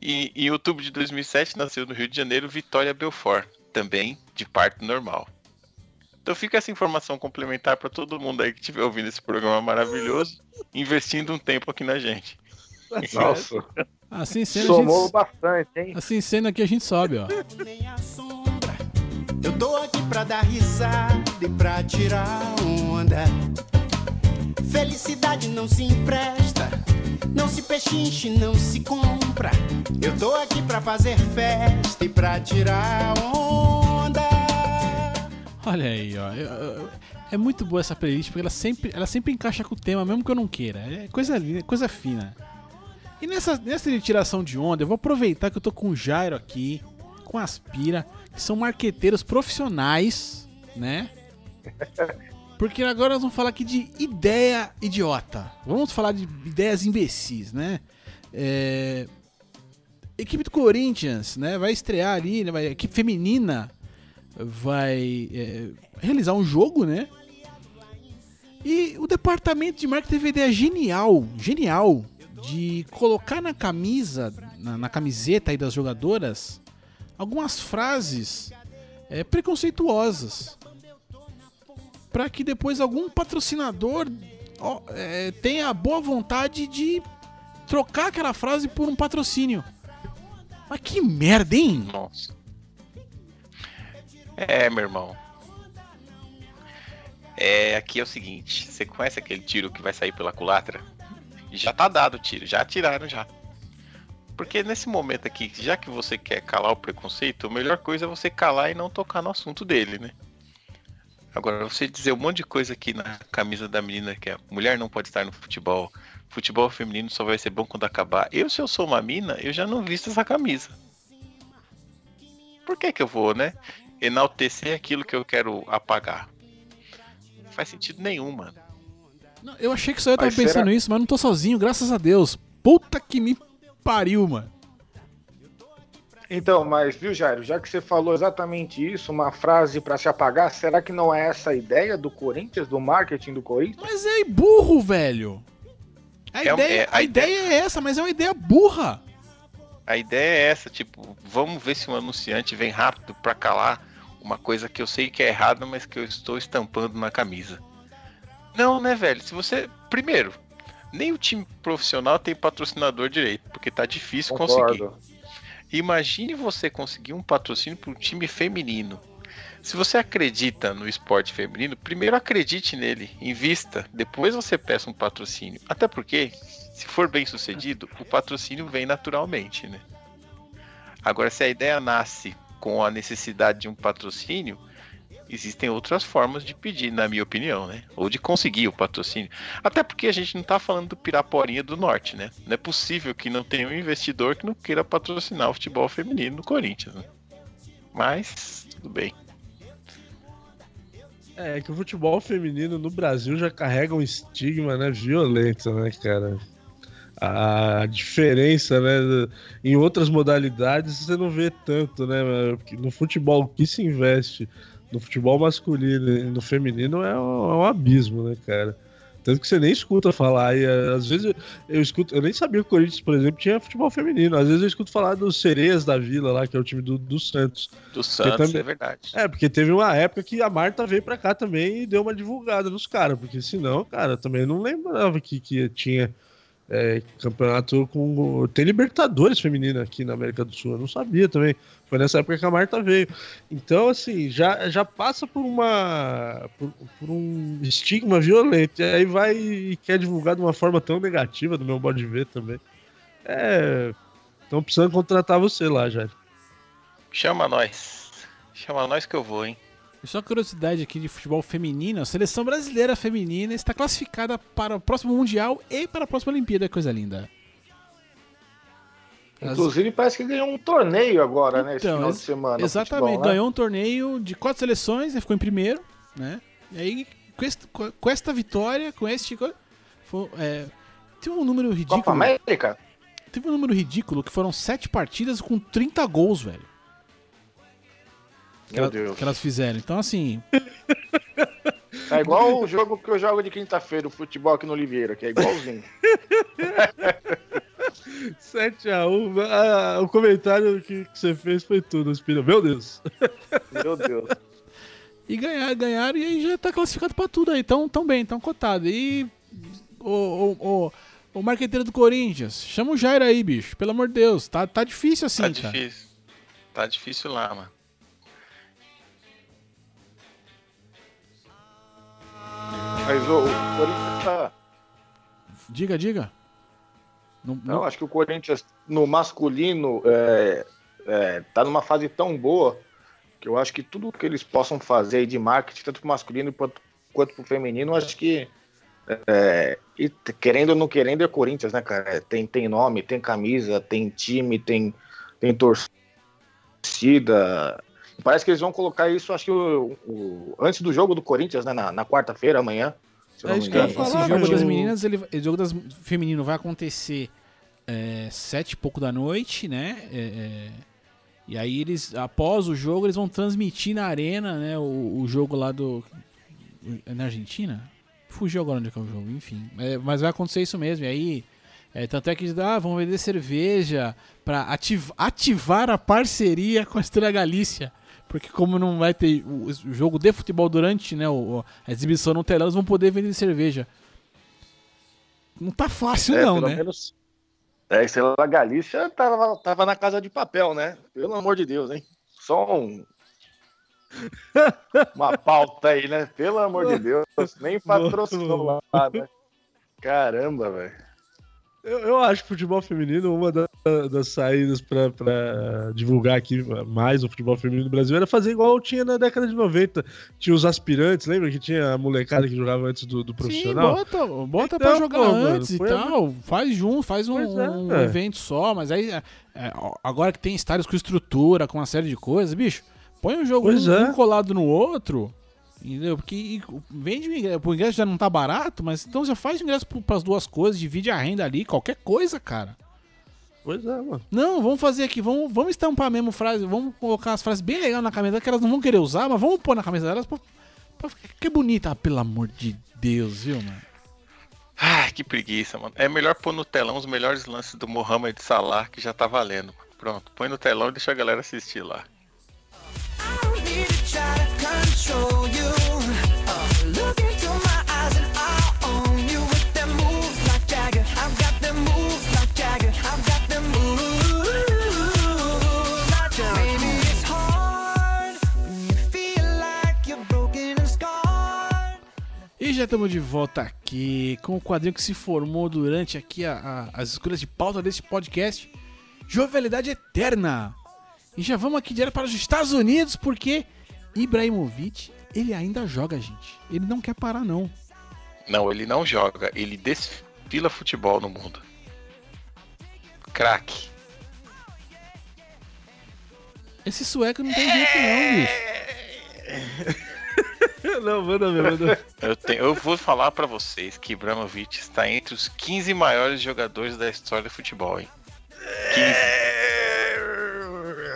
Speaker 3: E em outubro de 2007 nasceu no Rio de Janeiro Vitória Belfort, também de parto normal. Então fica essa informação complementar para todo mundo aí que estiver ouvindo esse programa maravilhoso, investindo um tempo aqui na gente.
Speaker 4: Nossa.
Speaker 1: Assim sendo,
Speaker 4: Somou gente... bastante, hein?
Speaker 1: Assim sendo aqui a gente sobe, ó. Eu tô aqui pra dar risada e pra tirar onda. Felicidade não se empresta, não se pechinche, não se compra. Eu tô aqui pra fazer festa e pra tirar onda. Olha aí, ó. É muito boa essa playlist porque ela sempre, ela sempre encaixa com o tema, mesmo que eu não queira. É coisa linda, coisa fina. E nessa, nessa tiração de onda, eu vou aproveitar que eu tô com o Jairo aqui, com Aspira que são marqueteiros profissionais, né? Porque agora nós vamos falar aqui de ideia idiota. Vamos falar de ideias imbecis, né? É... Equipe do Corinthians, né? Vai estrear ali, né? Vai... a equipe feminina vai é... realizar um jogo, né? E o departamento de marketing teve ideia genial, genial, de colocar na camisa, na, na camiseta aí das jogadoras, algumas frases é, preconceituosas para que depois algum patrocinador ó, é, tenha a boa vontade de trocar aquela frase por um patrocínio. Mas que merda, hein?
Speaker 3: Nossa. É, meu irmão. É, aqui é o seguinte, você conhece aquele tiro que vai sair pela culatra? Já tá dado o tiro, já atiraram já. Porque nesse momento aqui, já que você quer calar o preconceito, a melhor coisa é você calar e não tocar no assunto dele, né? Agora, você dizer um monte de coisa aqui na camisa da menina que é mulher não pode estar no futebol, futebol feminino só vai ser bom quando acabar. Eu, se eu sou uma mina, eu já não visto essa camisa. Por que que eu vou, né? Enaltecer aquilo que eu quero apagar. Não faz sentido nenhum, mano.
Speaker 1: Não, eu achei que só eu tava mas pensando será... isso, mas não tô sozinho, graças a Deus. Puta que me pariu, mano.
Speaker 4: Então, mas viu, Jairo, já que você falou exatamente isso, uma frase para se apagar, será que não é essa a ideia do Corinthians, do marketing do Corinthians?
Speaker 1: Mas é burro, velho. A, é, ideia, é, a, a ideia, ideia é essa, mas é uma ideia burra.
Speaker 3: A ideia é essa, tipo, vamos ver se um anunciante vem rápido para calar uma coisa que eu sei que é errada, mas que eu estou estampando na camisa. Não, né, velho? Se você. Primeiro, nem o time profissional tem patrocinador direito, porque tá difícil Concordo. conseguir. Imagine você conseguir um patrocínio para um time feminino. Se você acredita no esporte feminino, primeiro acredite nele, invista, depois você peça um patrocínio. Até porque, se for bem sucedido, o patrocínio vem naturalmente, né? Agora, se a ideia nasce com a necessidade de um patrocínio, existem outras formas de pedir, na minha opinião, né? Ou de conseguir o patrocínio. Até porque a gente não tá falando do Piraporinha do Norte, né? Não é possível que não tenha um investidor que não queira patrocinar o futebol feminino no Corinthians, né? Mas, tudo bem.
Speaker 2: É, que o futebol feminino no Brasil já carrega um estigma, né, violento, né, cara? A diferença, né, em outras modalidades você não vê tanto, né? No futebol que se investe no futebol masculino e no feminino é um, é um, abismo, né, cara? Tanto que você nem escuta falar. E eh, às vezes eu, eu, escuto. Eu nem sabia que o Corinthians, por exemplo, tinha futebol feminino. Às vezes eu escuto falar dos Sereias da Vila lá, que é o time do, do Santos.
Speaker 3: Do Santos, também, é verdade.
Speaker 2: É, porque teve uma época que a Marta veio pra cá também e deu uma divulgada nos caras. Porque senão, cara, também não lembrava que, que tinha é, campeonato com. Tem Libertadores feminina aqui na América do Sul, eu não sabia também. Foi nessa época que a Marta veio. Então, assim, já, já passa por uma. Por, por um estigma violento. E aí vai e quer divulgar de uma forma tão negativa, do meu modo de ver também. É. Estão precisando contratar você lá, já.
Speaker 3: Chama nós. Chama nós que eu vou, hein?
Speaker 1: Só curiosidade aqui de futebol feminino, a seleção brasileira feminina está classificada para o próximo Mundial e para a próxima Olimpíada, coisa linda.
Speaker 4: Inclusive parece que ganhou um torneio agora, né? Esse então, final de semana.
Speaker 1: Exatamente, futebol, né? ganhou um torneio de quatro seleções, e ficou em primeiro, né? E aí, com, este, com esta vitória, com este. Foi, é, teve um número ridículo. Copa
Speaker 4: América?
Speaker 1: Teve um número ridículo que foram sete partidas com 30 gols, velho que, ela, que elas fizeram. Então, assim.
Speaker 4: É igual o jogo que eu jogo de quinta-feira, o futebol aqui no Oliveira, que é igualzinho.
Speaker 2: 7x1. Ah, o comentário que, que, você fez foi tudo, Espírito. Meu Deus.
Speaker 4: Meu Deus.
Speaker 1: E ganhar, ganharam e aí já tá classificado pra tudo aí. Tão, tão bem, tão cotado. E. O, o, o, o marqueteiro do Corinthians, chama o Jair aí, bicho. Pelo amor de Deus. Tá, tá difícil assim, tá
Speaker 3: cara. difícil. Tá difícil lá, mano.
Speaker 4: Mas o, o Corinthians tá.
Speaker 1: Diga, diga.
Speaker 4: Não, não... não, acho que o Corinthians no masculino é, é, tá numa fase tão boa que eu acho que tudo que eles possam fazer de marketing, tanto pro masculino quanto, quanto pro feminino, acho que é, e querendo ou não querendo é Corinthians, né, cara? Tem, tem nome, tem camisa, tem time, tem, tem torcida. Parece que eles vão colocar isso, acho que o, o antes do jogo do Corinthians, né? Na, na quarta-feira, amanhã.
Speaker 1: Se é, esse jogo das meninas, ele, o jogo das feminino vai acontecer é, sete e pouco da noite, né? É, é, e aí eles, após o jogo, eles vão transmitir na arena, né? O, o jogo lá do. É na Argentina? Fugiu agora onde é que é o jogo, enfim. É, mas vai acontecer isso mesmo. E aí. É, tanto é que ah, vão vender cerveja para ativ ativar a parceria com a Estrela Galícia. Porque como não vai ter o, jogo de futebol durante né, a exibição no telão, eles vão poder vender cerveja. Não tá fácil é, não, né? Menos...
Speaker 4: É, sei lá, a Galícia tava, tava na casa de papel, né? Pelo amor de Deus, hein? Só um... Uma pauta aí, né? Pelo amor de Deus. Nem patrocinou lá, né? Caramba, velho.
Speaker 2: Eu, eu acho que o futebol feminino, uma da, das saídas para divulgar aqui mais o futebol feminino do Brasil era fazer igual tinha na década de 90. Tinha os aspirantes, lembra que tinha a molecada que jogava antes do, do profissional?
Speaker 1: Sim, bota, bota então, pra jogar pô, antes mano, e tal. Faz junto, faz um, é, um é. evento só, mas aí é, é, agora que tem estádios com estrutura, com uma série de coisas, bicho, põe um jogo um, é. um colado no outro. Entendeu? Porque vende o ingresso, o ingresso já não tá barato, mas então já faz o ingresso para as duas coisas, divide a renda ali, qualquer coisa, cara.
Speaker 2: Pois é, mano.
Speaker 1: Não, vamos fazer aqui, vamos, vamos estampar mesmo frase, vamos colocar as frases bem legais na camisa que elas não vão querer usar, mas vamos pôr na camisa delas pra, pra ficar que bonita, ah, pelo amor de Deus, viu, mano?
Speaker 3: Ai, que preguiça, mano. É melhor pôr no telão os melhores lances do Mohamed Salah, que já tá valendo. Pronto, põe no telão e deixa a galera assistir lá.
Speaker 6: I don't need to try to control
Speaker 1: já estamos de volta aqui com o quadrinho que se formou durante aqui a- a- as escolhas de pauta desse podcast. Jovialidade Eterna. E já vamos aqui direto para os Estados Unidos, porque Ibrahimovic, ele ainda joga, gente. Ele não quer parar, não.
Speaker 3: Não, ele não joga, ele desfila futebol no mundo. Craque.
Speaker 1: Esse sueco não tem jeito, não, bicho.
Speaker 2: Não, manda ver, manda ver.
Speaker 3: Eu, tenho- eu vou falar pra vocês que Ibrahimovic está entre os 15 maiores jogadores da história do futebol, hein? 15.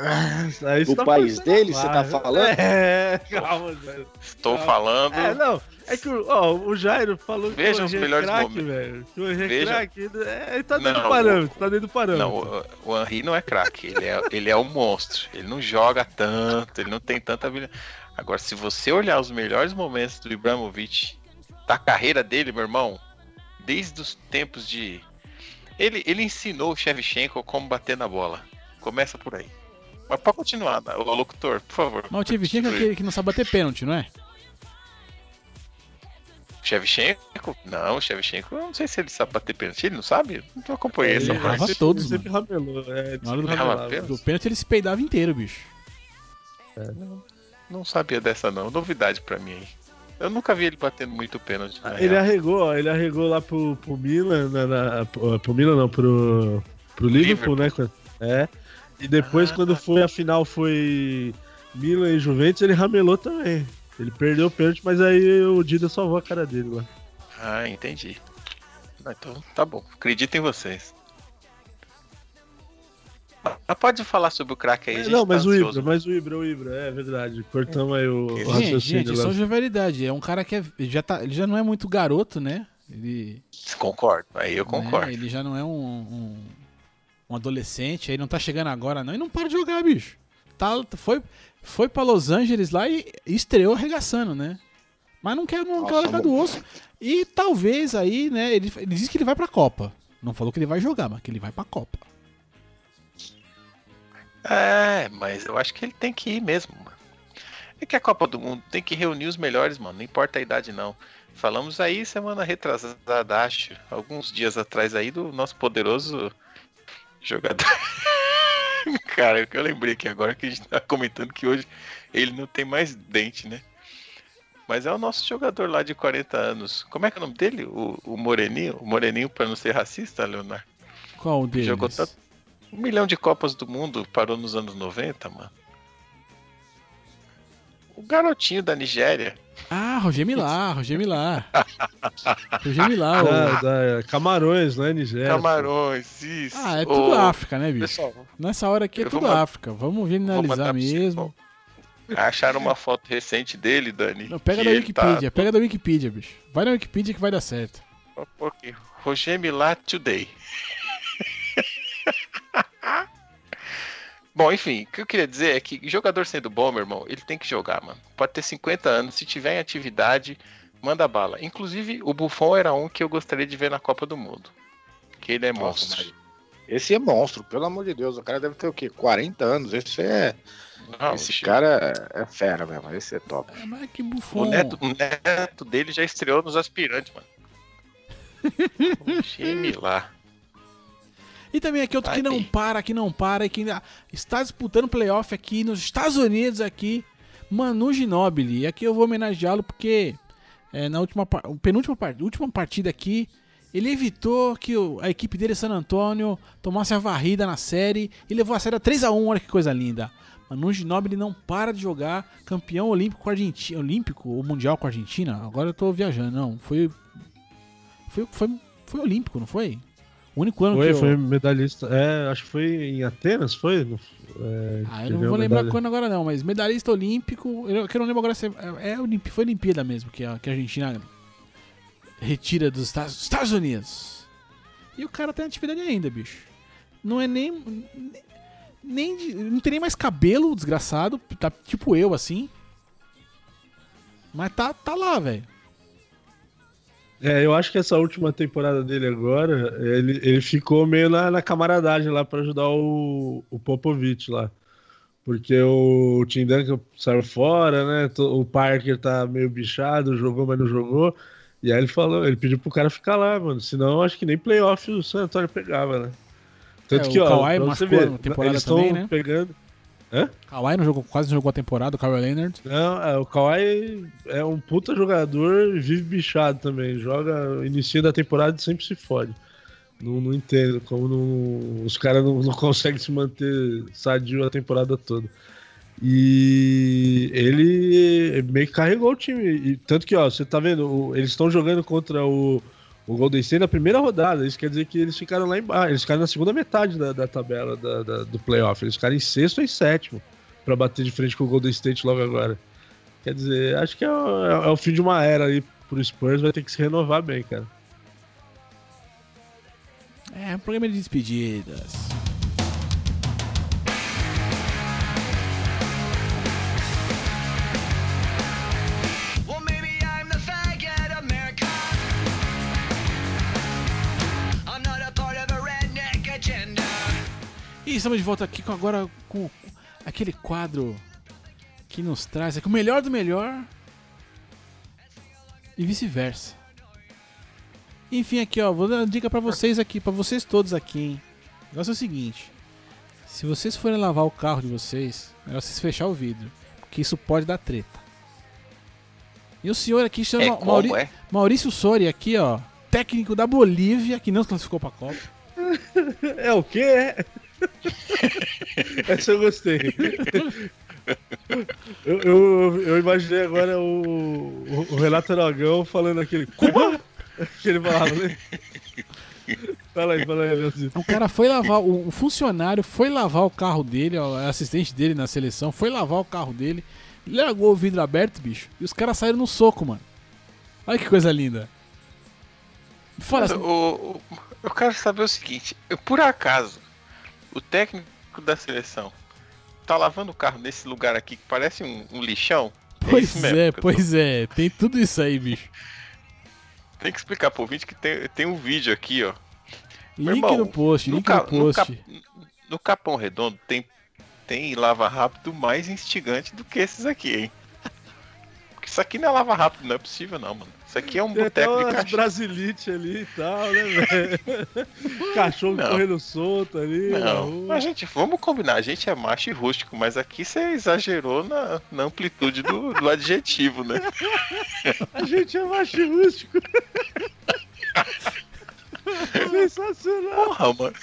Speaker 2: Aí você
Speaker 4: Do país dele, você tá falando?
Speaker 2: É, calma, velho.
Speaker 3: Estou falando.
Speaker 2: É, não. É que o- ó, o Jairo falou que
Speaker 3: Veja
Speaker 2: o
Speaker 3: os
Speaker 2: Henry é
Speaker 3: melhores
Speaker 2: craque,
Speaker 3: momentos.
Speaker 2: velho. Que o Henry é
Speaker 3: Veja.
Speaker 2: craque. É, ele tá dentro
Speaker 3: Não,
Speaker 2: do parâmetro, tá dentro do parâmetro.
Speaker 3: Não, o, o Henry não é craque, ele é, ele é um monstro. Ele não joga tanto, ele não tem tanta habilidade. Agora, se você olhar os melhores momentos do Ibrahimovic, da carreira dele, meu irmão, desde os tempos de. Ele, ele ensinou o Shevchenko como bater na bola. Começa por aí. Mas pode continuar, né? o locutor, por favor.
Speaker 1: Mas o Tchevchenko é aquele que não sabe bater pênalti, não é?
Speaker 3: Shevchenko? Não, o Shevchenko, eu não sei se ele sabe bater pênalti. Ele não sabe? Não acompanhei
Speaker 2: Ele
Speaker 3: essa
Speaker 1: errava
Speaker 3: parte.
Speaker 1: todos,
Speaker 2: ele sempre ramelou. É, ele
Speaker 1: Na hora do, do pênalti ele se peidava inteiro, bicho.
Speaker 3: Não sabia dessa não, novidade pra mim aí. Eu nunca vi ele batendo muito pênalti. na
Speaker 2: Ele
Speaker 3: real.
Speaker 2: arregou, ó, ele arregou lá pro, pro Milan, na, na- pro, pro Milan não, pro, pro Liverpool, né? quando- É. E depois,
Speaker 3: Ah.
Speaker 2: quando foi a final, foi Milan e Juventus, ele ramelou também. Ele perdeu o pênalti, mas aí o Dida salvou a cara dele lá.
Speaker 3: Ah, entendi. Ah, Então, tá bom. Acredito em vocês. Ah, pode falar sobre o craque aí,
Speaker 2: É,
Speaker 3: gente
Speaker 2: não, mas
Speaker 3: tá
Speaker 2: o. Ibra, mas o Ibra, o Ibra, é verdade. Cortamos aí o, o
Speaker 3: Gente,
Speaker 1: Gente,
Speaker 2: raciocínio
Speaker 1: gente,
Speaker 2: lá.
Speaker 1: só jovialidade. É um cara que é- ele já, tá, ele já não é muito garoto, né? Ele,
Speaker 3: Concordo, aí eu
Speaker 1: né,
Speaker 3: concordo.
Speaker 1: ele já não é um, um, um adolescente, aí não tá chegando agora, não. E não para de jogar, bicho. Tá, foi, foi pra Los Angeles lá e estreou arregaçando, né? Mas não quer, não quer do osso. E talvez aí, né? Ele, ele disse que ele vai pra Copa. Não falou que ele vai jogar, mas que ele vai pra Copa.
Speaker 3: É, mas eu acho que ele tem que ir mesmo, mano. É que a Copa do Mundo tem que reunir os melhores, mano. Não importa a idade, não. Falamos aí semana retrasada, acho, alguns dias atrás aí, do nosso poderoso jogador. Cara, eu lembrei aqui agora que a gente tá comentando que hoje ele não tem mais dente, né? Mas é o nosso jogador lá de 40 anos. Como é que é o nome dele? O, o Moreninho? O Moreninho pra não ser racista, Leonardo?
Speaker 1: Qual deles?
Speaker 3: Jogou tanto- Um milhão de Copas do Mundo parou nos anos 90, mano. O garotinho da Nigéria.
Speaker 1: Ah, Roger Milá, Roger Milá. Roger Milá. o-
Speaker 2: Da- da- Camarões, né, Nigéria?
Speaker 3: Camarões, isso.
Speaker 1: Ah, é tudo
Speaker 3: Ô,
Speaker 1: África, né, bicho?
Speaker 3: Pessoal,
Speaker 1: Nessa hora aqui é
Speaker 3: vou
Speaker 1: tudo
Speaker 3: ma-
Speaker 1: África. Vamos
Speaker 3: vou você,
Speaker 1: mesmo.
Speaker 3: acharam uma foto recente dele, Dani.
Speaker 1: Não, pega da Wikipedia,
Speaker 3: Tá...
Speaker 1: pega da Wikipedia, bicho. Vai na Wikipedia que vai dar certo.
Speaker 3: Ok. Roger Milá Today. Bom, enfim, o que eu queria dizer é que jogador sendo bom, meu irmão, ele tem que jogar, mano. Pode ter 50 anos, se tiver em atividade, manda bala. Inclusive, o Buffon era um que eu gostaria de ver na Copa do Mundo. Que ele é
Speaker 4: Nossa,
Speaker 3: monstro.
Speaker 4: Esse é monstro, pelo amor de Deus. O cara deve ter o quê? 40 anos. Esse é.
Speaker 3: Não,
Speaker 4: esse cara é fera mesmo. Esse é top.
Speaker 1: É, mas que
Speaker 3: o,
Speaker 1: bufão.
Speaker 3: neto, o neto dele já estreou nos aspirantes, mano. Time lá.
Speaker 1: E também aqui outro que não para, que não para, e que ainda está disputando playoff aqui nos Estados Unidos aqui, Manu Ginóbili. E aqui eu vou homenageá-lo porque é, na última, penúltima par- última partida aqui, ele evitou que a equipe dele, San Antônio, tomasse a varrida na série e levou a série a 3x1, olha que coisa linda. Manu Ginóbili não para de jogar, campeão olímpico com a Argentina, olímpico ou mundial com a Argentina. Agora eu tô viajando, não, foi foi foi, foi olímpico, não foi? O único ano
Speaker 2: Foi,
Speaker 1: que eu...
Speaker 2: foi medalhista. É, acho que foi em Atenas, foi? É,
Speaker 1: Ah, eu não vou lembrar quando agora não, mas medalhista olímpico, eu, que eu não lembro agora se é, é Olimpi- foi Olimpíada mesmo, que a, que a Argentina retira dos Estados, Estados Unidos. E o cara tá em atividade ainda, bicho. Não é nem. Nem. de- não tem nem mais cabelo, desgraçado. Tá tipo eu, assim. Mas tá, tá lá, velho.
Speaker 2: É, eu acho que essa última temporada dele agora, ele, ele ficou meio na, na camaradagem lá pra ajudar o, o Popovich lá. Porque o Tim Duncan saiu fora, né? O Parker tá meio bichado, jogou, mas não jogou. E aí ele falou, ele pediu pro cara ficar lá, mano. Senão eu acho que nem playoff o San Antonio pegava, né? Tanto
Speaker 1: É,
Speaker 2: que,
Speaker 1: o
Speaker 2: ó,
Speaker 1: Kawhi
Speaker 2: você
Speaker 1: machucou
Speaker 2: ver,
Speaker 1: na temporada
Speaker 2: eles estão
Speaker 1: né?
Speaker 2: pegando.
Speaker 1: Kawhi não jogou, quase não jogou a temporada, o Kawhi Leonard.
Speaker 2: Não, é, o Kawhi é um puta jogador e vive bichado também. Joga início da temporada e sempre se fode. Não, não entendo como não- os caras não, não conseguem se manter sadio a temporada toda. E ele meio que carregou o time. E, tanto que, ó, você tá vendo, eles estão jogando contra o, o Golden State na primeira rodada. Isso quer dizer que eles ficaram lá embaixo. Eles ficaram na segunda metade da, da tabela da- da- do playoff. Eles ficaram em sexto em sétimo pra bater de frente com o Golden State logo agora. Quer dizer, acho que é, o- é o fim de uma era aí pro Spurs, vai ter que se renovar bem, cara.
Speaker 1: É, um programa de despedidas. E estamos de volta aqui com agora com aquele quadro que nos traz aqui o melhor do melhor e vice-versa. Enfim, aqui ó, vou dar uma dica pra vocês aqui, pra vocês todos aqui, hein. O negócio é o seguinte: se vocês forem lavar o carro de vocês, é melhor vocês fechar o vidro, porque isso pode dar treta. E o senhor aqui chama
Speaker 3: É como,
Speaker 1: Mauri-
Speaker 3: é?
Speaker 1: Maurício Sori aqui, ó, técnico da Bolívia, que não se classificou pra Copa.
Speaker 2: É o quê? Essa eu gostei. Eu, eu, eu imaginei agora o, o, Renato Aragão falando aquele. Como? Que ele falava, né? Fala aí, fala aí, Leozito.
Speaker 1: O cara foi lavar, o, funcionário foi lavar o carro dele, o assistente dele na seleção, foi lavar o carro dele, largou o vidro aberto, bicho, e os caras saíram no soco, mano. Olha que coisa linda. Fora,
Speaker 3: Mas o, o- eu quero saber o seguinte: eu, por acaso, o técnico da seleção tá lavando o carro nesse lugar aqui que parece um, um lixão? É
Speaker 1: pois
Speaker 3: mesmo
Speaker 1: é,
Speaker 3: que eu tô-
Speaker 1: pois é, tem tudo isso aí, bicho.
Speaker 3: Tem que explicar pro ouvinte que tem, tem um vídeo aqui, ó. Meu
Speaker 1: Link
Speaker 3: irmão,
Speaker 1: no post, link
Speaker 3: ca-
Speaker 1: no post.
Speaker 3: cap- no Capão Redondo tem, tem lava rápido mais instigante do que esses aqui, hein? Porque isso aqui não é lava rápido, não é possível não, mano. Isso aqui é um
Speaker 2: Tem
Speaker 3: boteco de cachorro.
Speaker 2: brasilite ali e tal, né, velho? Cachorro
Speaker 3: Não.
Speaker 2: correndo solto ali.
Speaker 3: Não, mas gente, vamos combinar, a gente é macho e rústico, mas aqui você exagerou na, na amplitude do, do adjetivo, né?
Speaker 2: A gente é macho e rústico. Sensacional.
Speaker 3: Porra, mano.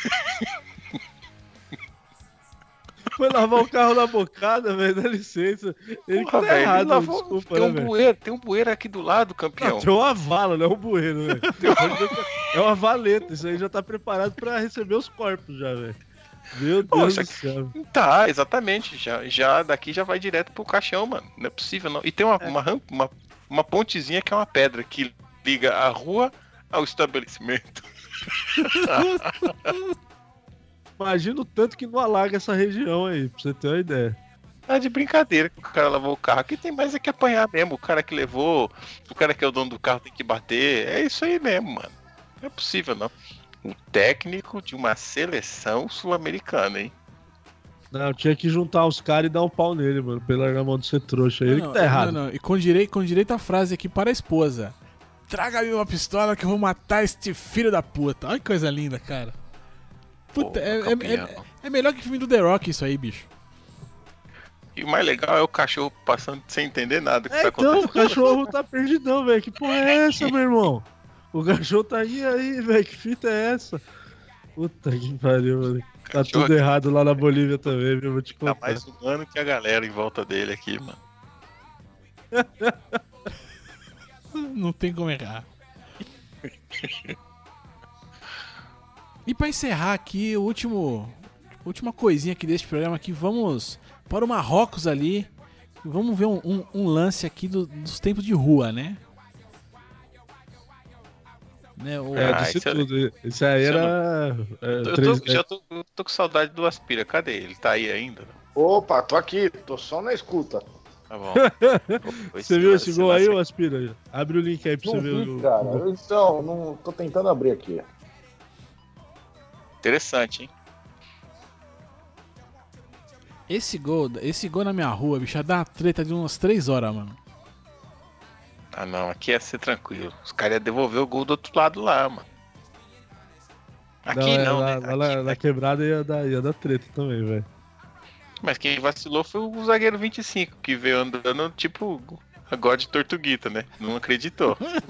Speaker 2: Foi lavar o carro na bocada, velho. Dá licença. Ele que
Speaker 3: Porra,
Speaker 2: tá
Speaker 3: velho,
Speaker 2: errado,
Speaker 3: lavou-
Speaker 2: desculpa,
Speaker 3: tem
Speaker 2: né,
Speaker 3: um
Speaker 2: velho?
Speaker 3: bueiro, tem um bueiro aqui do lado, campeão.
Speaker 2: Não, tem uma vala, não é um bueiro, velho. É uma valeta. Isso aí já tá preparado pra receber os corpos já, velho. Meu Deus
Speaker 3: isso
Speaker 2: do céu.
Speaker 3: Tá, exatamente. Já, já daqui já vai direto pro caixão, mano. Não é possível, não. E tem uma, uma, rampa, uma, uma pontezinha que é uma pedra que liga a rua ao estabelecimento.
Speaker 2: Imagina o tanto que não alaga essa região aí, pra você ter uma ideia.
Speaker 3: Tá de brincadeira que o cara lavou o carro. Aqui tem mais é que apanhar mesmo. O cara que levou, o cara que é o dono do carro tem que bater. É isso aí mesmo, mano. Não é possível, não. O técnico de uma seleção sul-americana, hein?
Speaker 2: Não, tinha que juntar os caras e dar um pau nele, mano, pra ele largar a mão de ser trouxa. Ele
Speaker 1: Não,
Speaker 2: que tá errado.
Speaker 1: Não, não. E com direito, com direito a frase aqui para a esposa. Traga-me uma pistola que eu vou matar este filho da puta. Olha que coisa linda, cara. Puta,
Speaker 3: Pô,
Speaker 1: é, é-
Speaker 3: campeão.
Speaker 1: é- é melhor que o filme do The Rock isso aí, bicho.
Speaker 3: E o mais legal é o cachorro passando sem entender nada que
Speaker 2: É,
Speaker 3: tá
Speaker 2: então, o cachorro tá perdidão, velho. Que porra é essa, meu irmão? O cachorro tá aí, aí, velho. Que fita é essa? Puta que pariu, mano. Tá
Speaker 3: Cachorro
Speaker 2: tudo errado lá na Bolívia também, viu? Vou te
Speaker 3: Tá
Speaker 2: contar.
Speaker 3: mais humano que a galera em volta dele aqui, mano.
Speaker 1: Não tem como errar. E pra encerrar aqui, o último. Última coisinha aqui deste programa aqui, vamos para o Marrocos ali. Vamos ver um, um- um lance aqui do- dos tempos de rua, né? Né? O-
Speaker 2: É,
Speaker 3: Ah,
Speaker 2: disse
Speaker 3: isso eu-
Speaker 2: tudo. Isso aí
Speaker 3: isso eu
Speaker 2: era. é,
Speaker 3: Eu tô,
Speaker 2: três-
Speaker 3: já tô, tô com saudade do Aspira. Cadê ele? Tá aí ainda?
Speaker 4: Opa, tô aqui, tô só na escuta.
Speaker 3: Tá bom.
Speaker 2: Você viu esse gol aí, ô Aspira? Abre o link aí pra
Speaker 4: Não
Speaker 2: você ver
Speaker 4: vi,
Speaker 2: o.
Speaker 4: cara.
Speaker 2: o-
Speaker 4: Então, não tô tentando abrir aqui.
Speaker 3: Interessante, hein?
Speaker 1: Esse gol, esse gol na minha rua, bicho, ia dar uma treta de umas 3 horas, mano.
Speaker 3: Ah, não. Aqui ia ser tranquilo. Os caras iam devolver o gol do outro lado lá, mano. Aqui
Speaker 2: é,
Speaker 3: não,
Speaker 2: lá,
Speaker 3: né?
Speaker 2: lá
Speaker 3: Aqui-
Speaker 2: na, na quebrada ia dar, ia dar treta também, velho.
Speaker 3: Mas quem vacilou foi o zagueiro 25, que veio andando tipo agora de Tortuguita, né? Não acreditou.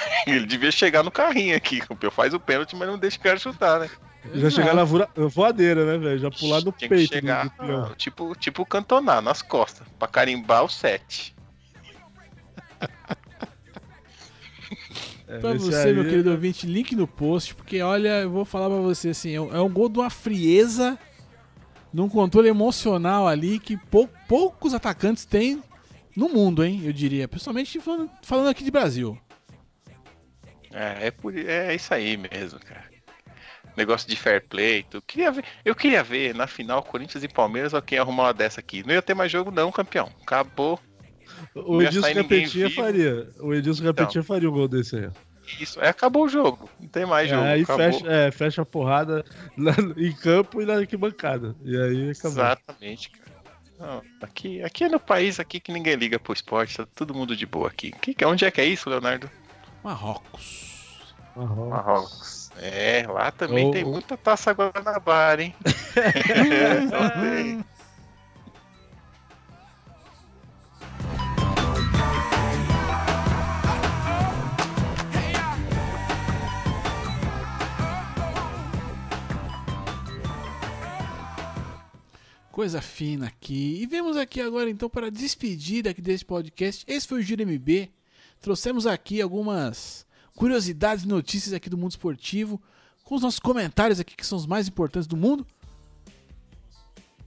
Speaker 3: Ele devia chegar no carrinho aqui. O Pio faz o pênalti, mas não deixa o cara chutar, né?
Speaker 2: Já chegar na voadeira, né, velho? Já pular no
Speaker 3: Tinha
Speaker 2: peito
Speaker 3: chegar, ah, tipo, tipo cantonar nas costas, pra carimbar o 7.
Speaker 2: É,
Speaker 1: Pra
Speaker 2: esse
Speaker 1: você,
Speaker 2: aí-
Speaker 1: meu querido ouvinte, link no post, porque olha, eu vou falar pra você assim, é um, é um gol de uma frieza, num controle emocional ali que pou- poucos atacantes têm no mundo, hein, eu diria. Principalmente falando, falando aqui de Brasil.
Speaker 3: É, é, por, é isso aí mesmo, cara. Negócio de fair play. Tu queria ver, eu queria ver na final Corinthians e Palmeiras ou quem arrumar uma dessa aqui. Não ia ter mais jogo, não, campeão. Acabou.
Speaker 2: O Edilson Capetinha faria. O Edilson Capetinha faria um gol desse aí.
Speaker 3: Isso, é, acabou o jogo. Não tem mais
Speaker 2: É,
Speaker 3: jogo.
Speaker 2: aí
Speaker 3: acabou.
Speaker 2: fecha, é, fecha a porrada lá em campo e na arquibancada. E aí acabou.
Speaker 3: Exatamente, cara. Não, aqui, aqui é no país aqui que ninguém liga pro esporte, tá todo mundo de boa aqui. Que, que- onde é que é isso, Leonardo?
Speaker 1: Marrocos.
Speaker 2: Marrom.
Speaker 3: Marrocos. É, lá também
Speaker 2: Ô,
Speaker 3: tem muita taça Guanabara, hein?
Speaker 1: Coisa fina aqui. E vemos aqui agora então para despedir aqui desse podcast. Esse foi o Giro MB. Trouxemos aqui algumas curiosidades e notícias aqui do mundo esportivo, com os nossos comentários aqui que são os mais importantes do mundo.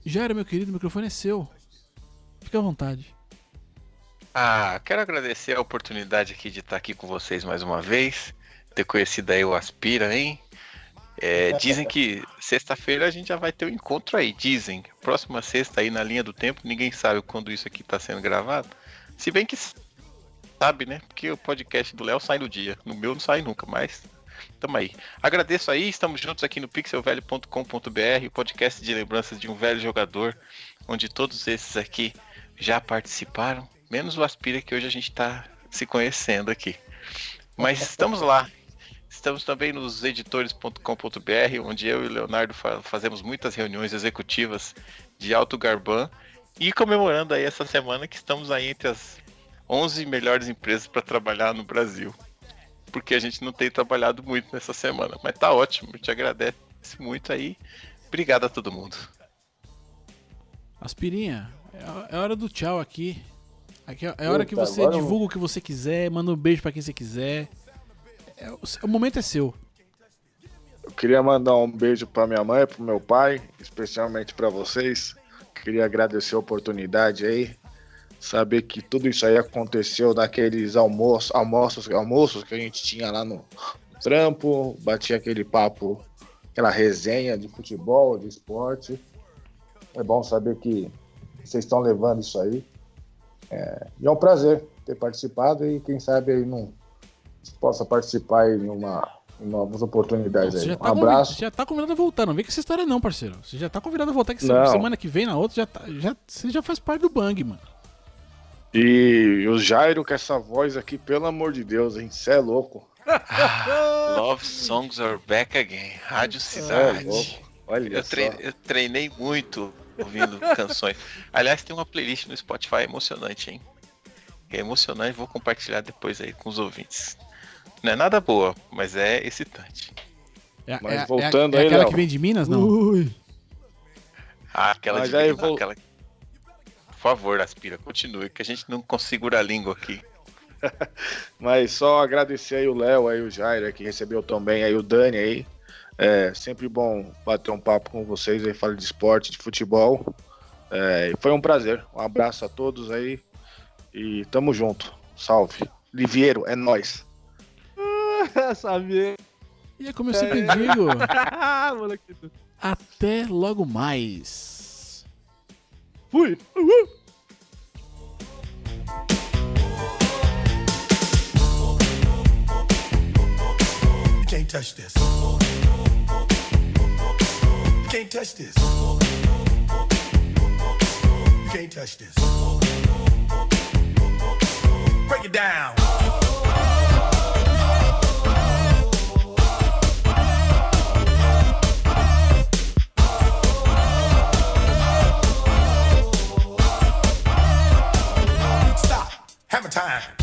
Speaker 1: Já era meu querido, o microfone é seu. Fica à vontade.
Speaker 3: Ah, quero agradecer a oportunidade aqui de estar aqui com vocês mais uma vez. Ter conhecido aí o Aspira, hein? É, dizem que sexta-feira a gente já vai ter um encontro aí. Dizem. Próxima sexta aí na linha do tempo. Ninguém sabe quando isso aqui tá sendo gravado. Se bem que sabe, né? Porque o podcast do Léo sai no dia. No meu não sai nunca, mas tamo aí. Agradeço aí, estamos juntos aqui no pixelvelho.com.br, o podcast de lembranças de um velho jogador, onde todos esses aqui já participaram, menos o Aspira, que hoje a gente tá se conhecendo aqui. Mas estamos lá. Estamos também nos editores.com.br, onde eu e o Leonardo fa- fazemos muitas reuniões executivas de alto garban e comemorando aí essa semana que estamos aí entre as 11 melhores empresas para trabalhar no Brasil. Porque a gente não tem trabalhado muito nessa semana, mas tá ótimo, te agradeço muito aí. Obrigado a todo mundo.
Speaker 1: Aspirinha, é a- é hora do tchau aqui. Aqui é é a hora que
Speaker 4: Eita,
Speaker 1: você
Speaker 4: agora eu-
Speaker 1: divulga o que você quiser, manda um beijo pra quem você quiser. É, o, o momento é seu.
Speaker 4: Eu queria mandar um beijo pra minha mãe, pro meu pai, especialmente pra vocês. Queria agradecer a oportunidade aí. Saber que tudo isso aí aconteceu naqueles almoços, almoços, almoços que a gente tinha lá no trampo, batia aquele papo, aquela resenha de futebol, de esporte. É bom saber que vocês estão levando isso aí. É, e é um prazer ter participado e quem sabe aí não possa participar aí em uma em novas oportunidades
Speaker 1: Você
Speaker 4: aí.
Speaker 1: já,
Speaker 4: Um
Speaker 1: tá convi-
Speaker 4: abraço.
Speaker 1: você já tá convidado a voltar, não vem com essa história não, parceiro. Você já tá convidado a voltar que semana que vem, na outra, já, tá- já, você já faz parte do Bang, mano.
Speaker 4: E o Jairo com essa voz aqui, pelo amor de Deus, hein? Cê é louco.
Speaker 3: Love Songs Are Back Again, Rádio
Speaker 4: é
Speaker 3: Cidade.
Speaker 4: louco. Olha
Speaker 3: Eu,
Speaker 4: só.
Speaker 3: treinei, eu treinei muito ouvindo canções. Aliás, tem uma playlist no Spotify emocionante, hein? É emocionante, vou compartilhar depois aí com os ouvintes. Não é nada boa, mas é excitante.
Speaker 1: É,
Speaker 4: Mas
Speaker 1: é-
Speaker 4: voltando
Speaker 1: é, é
Speaker 4: aí,
Speaker 1: aquela
Speaker 4: Léo.
Speaker 1: que vem de Minas, não?
Speaker 2: Ui.
Speaker 3: Ah, aquela
Speaker 4: Mas
Speaker 3: de
Speaker 4: aí vou-
Speaker 3: aquela... Por favor, Aspira, continue, que a gente não configura a língua aqui.
Speaker 4: Mas só agradecer aí o Léo, aí o Jairo, que recebeu também, aí o Dani aí. É sempre bom bater um papo com vocês aí, falar de esporte, de futebol. É, e foi um prazer. Um abraço a todos aí. E tamo junto. Salve. Liviero, é nóis.
Speaker 2: Sabia.
Speaker 1: E é como eu sempre digo,
Speaker 2: Moleque.
Speaker 1: até logo mais.
Speaker 2: Fui. Uhul.
Speaker 7: Can't touch this. You can't touch this. You can't touch this. Break it down. time.